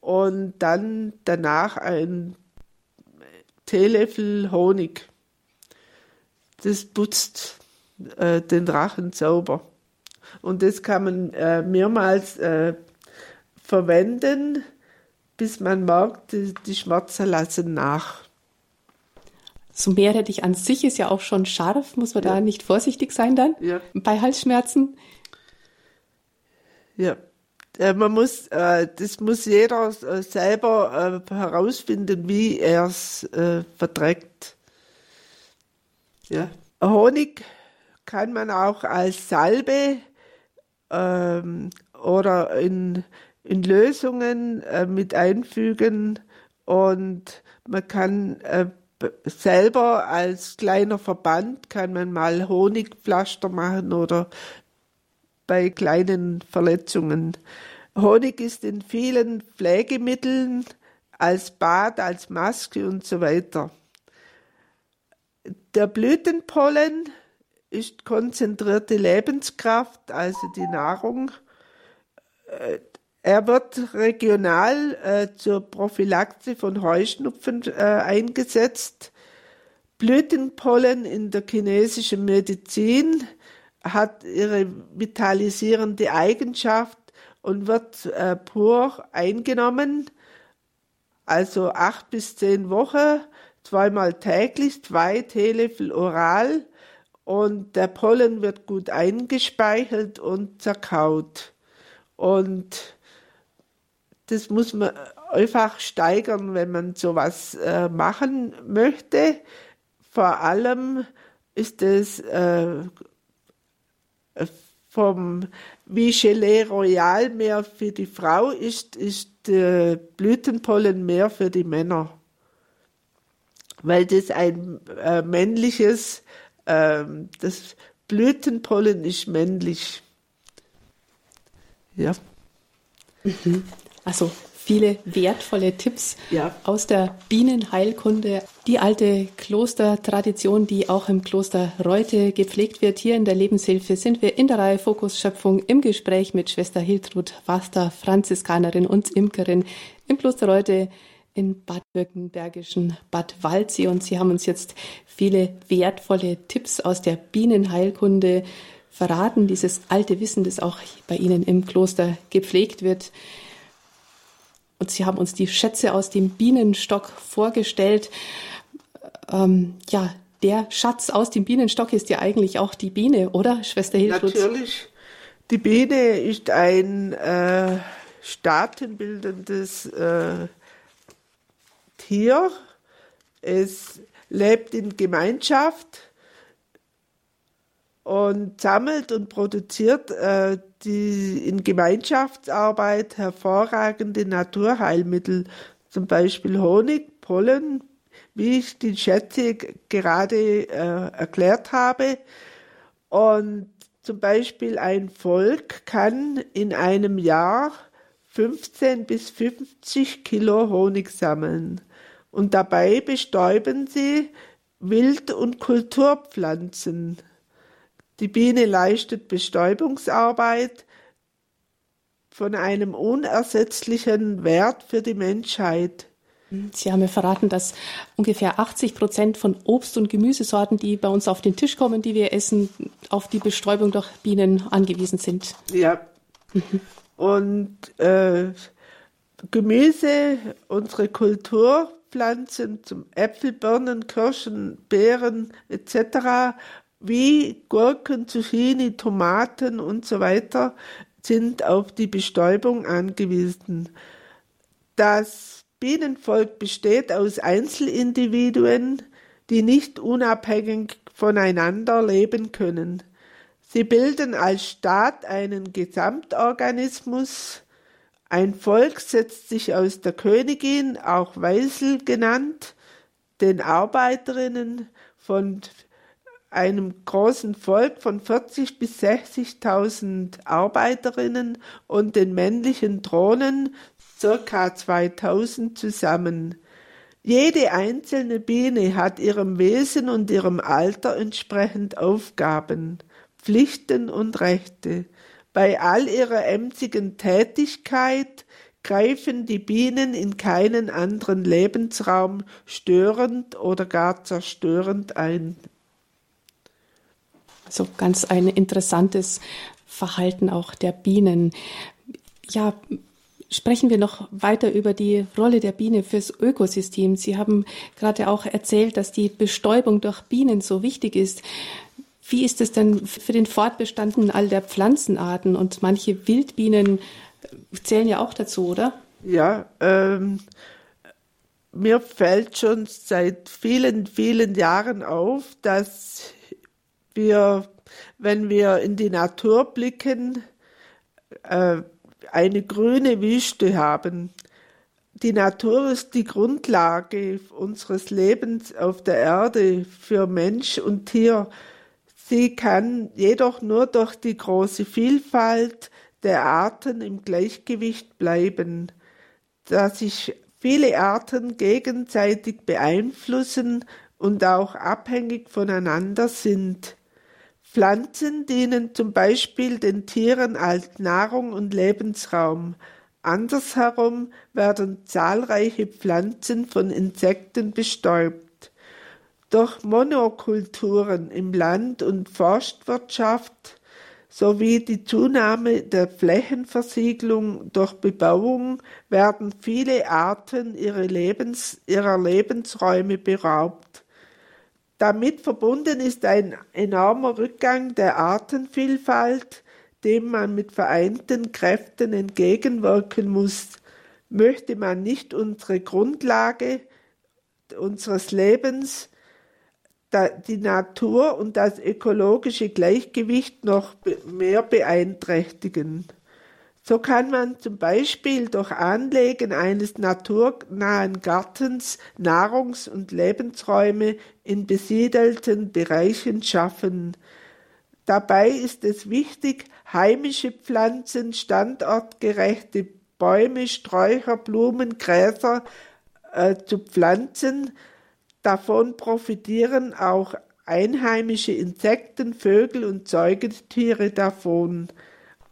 S2: und dann danach ein Teelöffel Honig. Das putzt äh, den Drachen sauber. Und das kann man äh, mehrmals äh, verwenden, bis man merkt, die, die Schmerzen lassen nach.
S1: So Meerrettich an sich ist ja auch schon scharf. Muss man ja. da nicht vorsichtig sein dann ja. bei Halsschmerzen?
S2: Ja. Äh, man muss, äh, das muss jeder äh, selber herausfinden, wie er es verträgt. Ja. Honig kann man auch als Salbe ähm, oder in, in Lösungen äh, mit einfügen und man kann äh, selber als kleiner Verband kann man mal Honigpflaster machen oder bei kleinen Verletzungen. Honig ist in vielen Pflegemitteln als Bad, als Maske und so weiter. Der Blütenpollen ist konzentrierte Lebenskraft, also die Nahrung. Äh, er wird regional äh, zur Prophylaxe von Heuschnupfen äh, eingesetzt. Blütenpollen in der chinesischen Medizin hat ihre vitalisierende Eigenschaft und wird äh, pur eingenommen, also acht bis zehn Wochen, zweimal täglich, zwei Teelöffel oral und der Pollen wird gut eingespeichert und zerkaut. Und das muss man einfach steigern, wenn man sowas äh, machen möchte. Vor allem ist es äh, vom wie Gelee Royal mehr für die Frau ist, ist äh, Blütenpollen mehr für die Männer. Weil das ein äh, männliches ähm, das Blütenpollen ist männlich.
S1: Ja. Mhm. Also viele wertvolle Tipps ja. aus der Bienenheilkunde. Die alte Klostertradition, die auch im Kloster Reute gepflegt wird. Hier in der Lebenshilfe sind wir in der Reihe Fokus Schöpfung im Gespräch mit Schwester Hiltrud Waster, Franziskanerin und Imkerin im Kloster Reute in Bad Württembergischen Bad Waldsee und Sie haben uns jetzt viele wertvolle Tipps aus der Bienenheilkunde verraten, dieses alte Wissen, das auch bei Ihnen im Kloster gepflegt wird. Und Sie haben uns die Schätze aus dem Bienenstock vorgestellt. Ähm, ja, der Schatz aus dem Bienenstock ist ja eigentlich auch die Biene, oder, Schwester Hiltrud?
S2: Natürlich. Die Biene ist ein äh, staatenbildendes äh, Tier. Es lebt in Gemeinschaft und sammelt und produziert äh, die in Gemeinschaftsarbeit hervorragende Naturheilmittel, zum Beispiel Honig, Pollen, wie ich die Schätze gerade äh, erklärt habe. Und zum Beispiel ein Volk kann in einem Jahr 15 bis 50 Kilo Honig sammeln und dabei bestäuben sie Wild- und Kulturpflanzen. Die Biene leistet Bestäubungsarbeit von einem unersetzlichen Wert für die Menschheit.
S1: Sie haben mir verraten, dass ungefähr 80 Prozent von Obst- und Gemüsesorten, die bei uns auf den Tisch kommen, die wir essen, auf die Bestäubung durch Bienen angewiesen sind.
S2: Ja. Und äh, Gemüse, unsere Kulturpflanzen zum Äpfel, Birnen, Kirschen, Beeren etc. wie Gurken, Zucchini, Tomaten und so weiter sind auf die Bestäubung angewiesen. Das Bienenvolk besteht aus Einzelindividuen, die nicht unabhängig voneinander leben können. Sie bilden als Staat einen Gesamtorganismus. Ein Volk setzt sich aus der Königin, auch Weisel genannt, den Arbeiterinnen von einem großen Volk von 40 bis 60.000 Arbeiterinnen und den männlichen Drohnen circa 2000 zusammen. Jede einzelne Biene hat ihrem Wesen und ihrem Alter entsprechend Aufgaben, Pflichten und Rechte. Bei all ihrer emsigen Tätigkeit greifen die Bienen in keinen anderen Lebensraum störend oder gar zerstörend ein.
S1: Also ganz ein interessantes Verhalten auch der Bienen. Ja, Sprechen wir noch weiter über die Rolle der Biene fürs Ökosystem. Sie haben gerade auch erzählt, dass die Bestäubung durch Bienen so wichtig ist. Wie ist es denn für den Fortbestand all der Pflanzenarten? Und manche Wildbienen zählen ja auch dazu, oder?
S2: Ja, ähm, mir fällt schon seit vielen, vielen Jahren auf, dass wir, wenn wir in die Natur blicken, äh, eine grüne Wüste haben. Die Natur ist die Grundlage unseres Lebens auf der Erde für Mensch und Tier. Sie kann jedoch nur durch die große Vielfalt der Arten im Gleichgewicht bleiben, da sich viele Arten gegenseitig beeinflussen und auch abhängig voneinander sind. Pflanzen dienen zum Beispiel den Tieren als Nahrung und Lebensraum. Andersherum werden zahlreiche Pflanzen von Insekten bestäubt. Durch Monokulturen im Land- und Forstwirtschaft sowie die Zunahme der Flächenversiegelung durch Bebauung werden viele Arten ihrer, Lebens, ihrer Lebensräume beraubt. Damit verbunden ist ein enormer Rückgang der Artenvielfalt, dem man mit vereinten Kräften entgegenwirken muss. Möchte man nicht unsere Grundlage unseres Lebens, die Natur und das ökologische Gleichgewicht noch mehr beeinträchtigen. So kann man zum Beispiel durch Anlegen eines naturnahen Gartens Nahrungs- und Lebensräume in besiedelten Bereichen schaffen. Dabei ist es wichtig, heimische Pflanzen, standortgerechte Bäume, Sträucher, Blumen, Gräser äh, zu pflanzen. Davon profitieren auch einheimische Insekten, Vögel und Säugetiere davon.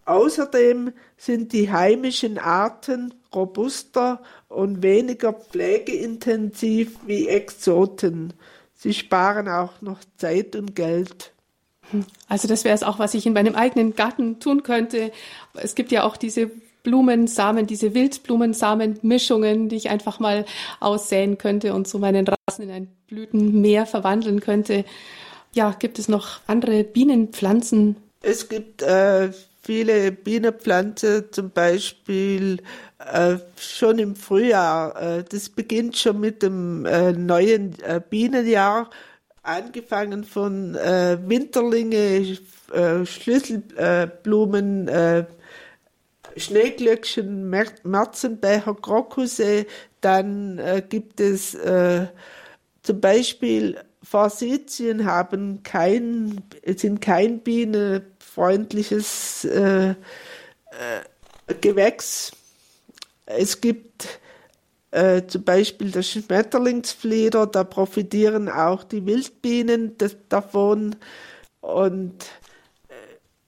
S2: Außerdem sind die heimischen Arten robuster und weniger pflegeintensiv wie Exoten. Sie sparen auch noch Zeit und Geld.
S1: Also das wäre es auch, was ich in meinem eigenen Garten tun könnte. Es gibt ja auch diese Blumensamen, diese Wildblumensamenmischungen, die ich einfach mal aussäen könnte und so meinen Rasen in ein Blütenmeer verwandeln könnte. Ja, gibt es noch andere Bienenpflanzen?
S2: Es gibt äh, viele Bienenpflanzen, zum Beispiel äh, schon im Frühjahr. Äh, das beginnt schon mit dem äh, neuen äh, Bienenjahr, angefangen von äh, Winterlinge, äh, Schlüsselblumen, Schneeglöckchen, Mer Märzenbecher, Krokusse. Dann gibt es zum Beispiel Forsythien haben kein, sind kein Biene freundliches äh, äh, Gewächs. Es gibt äh, zum Beispiel das Schmetterlingsflieder, da profitieren auch die Wildbienen das, davon. Und äh,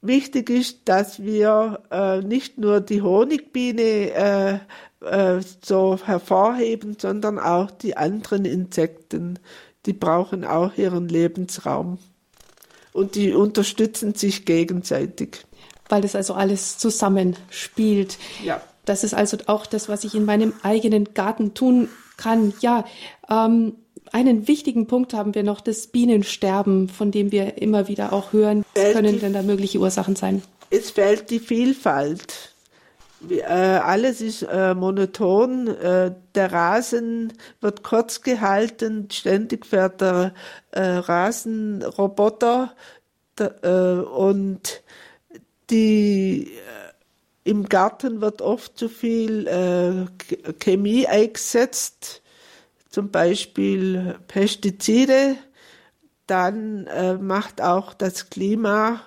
S2: wichtig ist, dass wir äh, nicht nur die Honigbiene äh, äh, so hervorheben, sondern auch die anderen Insekten. Die brauchen auch ihren Lebensraum und die unterstützen sich gegenseitig.
S1: Weil das also alles zusammenspielt.
S2: Ja.
S1: Das ist also auch das, was ich in meinem eigenen Garten tun kann. Ja, ähm, einen wichtigen Punkt haben wir noch, das Bienensterben, von dem wir immer wieder auch hören. Was können denn da mögliche Ursachen sein?
S2: Es fehlt die Vielfalt. Äh, alles ist äh, monoton. Äh, der Rasen wird kurz gehalten. Ständig fährt der äh, Rasenroboter der, äh, und die im Garten wird oft zu viel Chemie eingesetzt, zum Beispiel Pestizide. Dann macht auch das Klima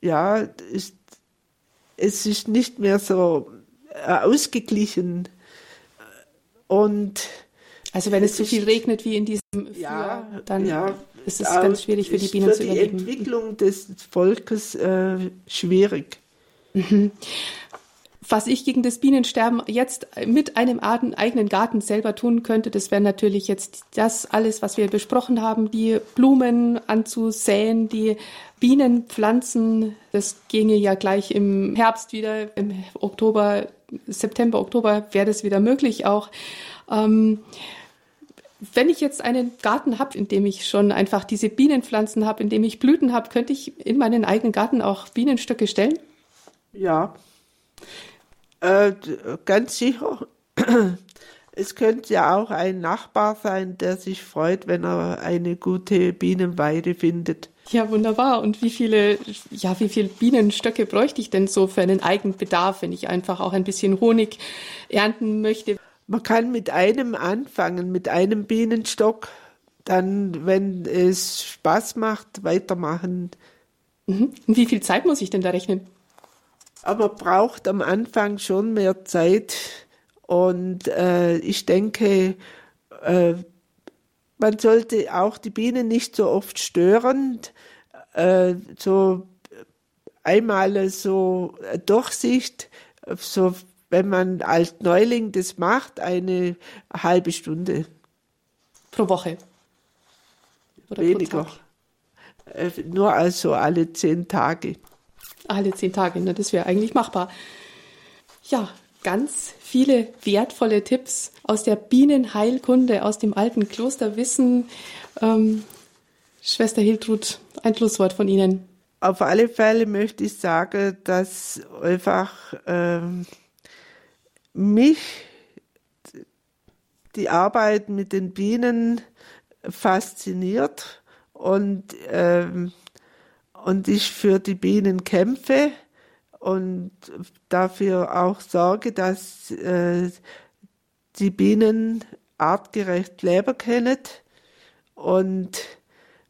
S2: ja, ist es ist nicht mehr so äh, ausgeglichen. Und
S1: also wenn es zu so viel regnet wie in diesem
S2: ja,
S1: Frühjahr, dann
S2: ja,
S1: ist es ganz schwierig für die Bienen zu überleben.
S2: Für die Entwicklung des Volkes äh, schwierig.
S1: Mhm was ich gegen das Bienensterben jetzt mit einem eigenen Garten selber tun könnte, das wäre natürlich jetzt das alles, was wir besprochen haben, die Blumen anzusäen, die Bienenpflanzen, das ginge ja gleich im Herbst wieder, im Oktober, September, Oktober wäre das wieder möglich auch. Ähm, wenn ich jetzt einen Garten habe, in dem ich schon einfach diese Bienenpflanzen habe, in dem ich Blüten habe, könnte ich in meinen eigenen Garten auch Bienenstöcke stellen?
S2: Ja, äh, ganz sicher. Es könnte ja auch ein Nachbar sein, der sich freut, wenn er eine gute Bienenweide findet.
S1: Ja, wunderbar. Und wie viele, ja, wie viele Bienenstöcke bräuchte ich denn so für einen Eigenbedarf, wenn ich einfach auch ein bisschen Honig ernten möchte?
S2: Man kann mit einem anfangen, mit einem Bienenstock, dann, wenn es Spaß macht, weitermachen.
S1: Mhm. Und wie viel Zeit muss ich denn da rechnen?
S2: aber braucht am Anfang schon mehr Zeit. Und äh, ich denke, äh, man sollte auch die Bienen nicht so oft stören. Äh, so einmal so Durchsicht, so wenn man als Neuling das macht, eine halbe Stunde.
S1: Pro Woche?
S2: Oder Weniger. Äh, nur also alle zehn Tage
S1: alle zehn Tage. Ne? Das wäre eigentlich machbar. Ja, ganz viele wertvolle Tipps aus der Bienenheilkunde, aus dem alten Klosterwissen. Ähm, Schwester Hiltrud, ein Schlusswort von Ihnen.
S2: Auf alle Fälle möchte ich sagen, dass einfach ähm, mich die Arbeit mit den Bienen fasziniert und ähm, und ich für die Bienen kämpfe und dafür auch sorge, dass äh, die Bienen artgerecht leben können und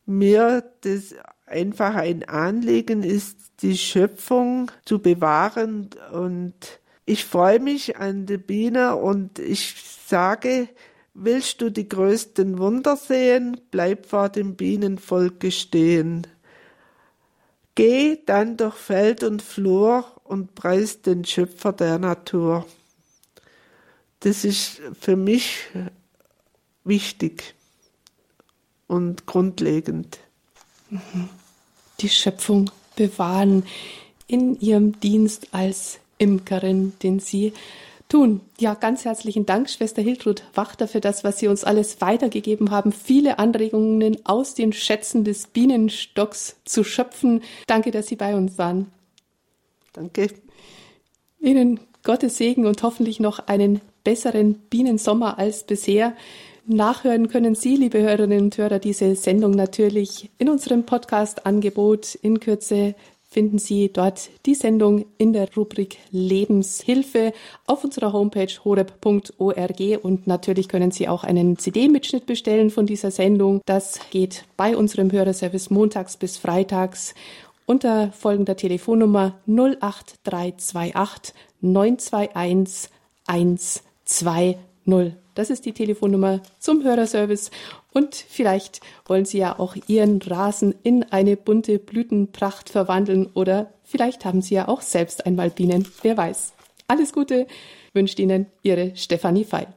S2: mir das einfach ein Anliegen ist, die Schöpfung zu bewahren und ich freue mich an die Biene und ich sage, willst du die größten Wunder sehen, bleib vor dem Bienenvolke stehen. Geh dann durch Feld und Flur und preis den Schöpfer der Natur. Das ist für mich wichtig und grundlegend.
S1: Die Schöpfung bewahren in ihrem Dienst als Imkerin, den Sie tun. Ja, ganz herzlichen Dank, Schwester Hiltrud Wachter, für das, was Sie uns alles weitergegeben haben. Viele Anregungen aus den Schätzen des Bienenstocks zu schöpfen. Danke, dass Sie bei uns waren.
S2: Danke.
S1: Ihnen Gottes Segen und hoffentlich noch einen besseren Bienensommer als bisher. Nachhören können Sie, liebe Hörerinnen und Hörer, diese Sendung natürlich in unserem Podcast-Angebot in Kürze finden Sie dort die Sendung in der Rubrik Lebenshilfe auf unserer Homepage horeb.org und natürlich können Sie auch einen CD-Mitschnitt bestellen von dieser Sendung. Das geht bei unserem Hörerservice montags bis freitags unter folgender Telefonnummer 08328 921 120. Das ist die Telefonnummer zum Hörerservice. Und vielleicht wollen Sie ja auch Ihren Rasen in eine bunte Blütenpracht verwandeln oder vielleicht haben Sie ja auch selbst einmal Bienen. Wer weiß. Alles Gute wünscht Ihnen Ihre Stefanie Feil.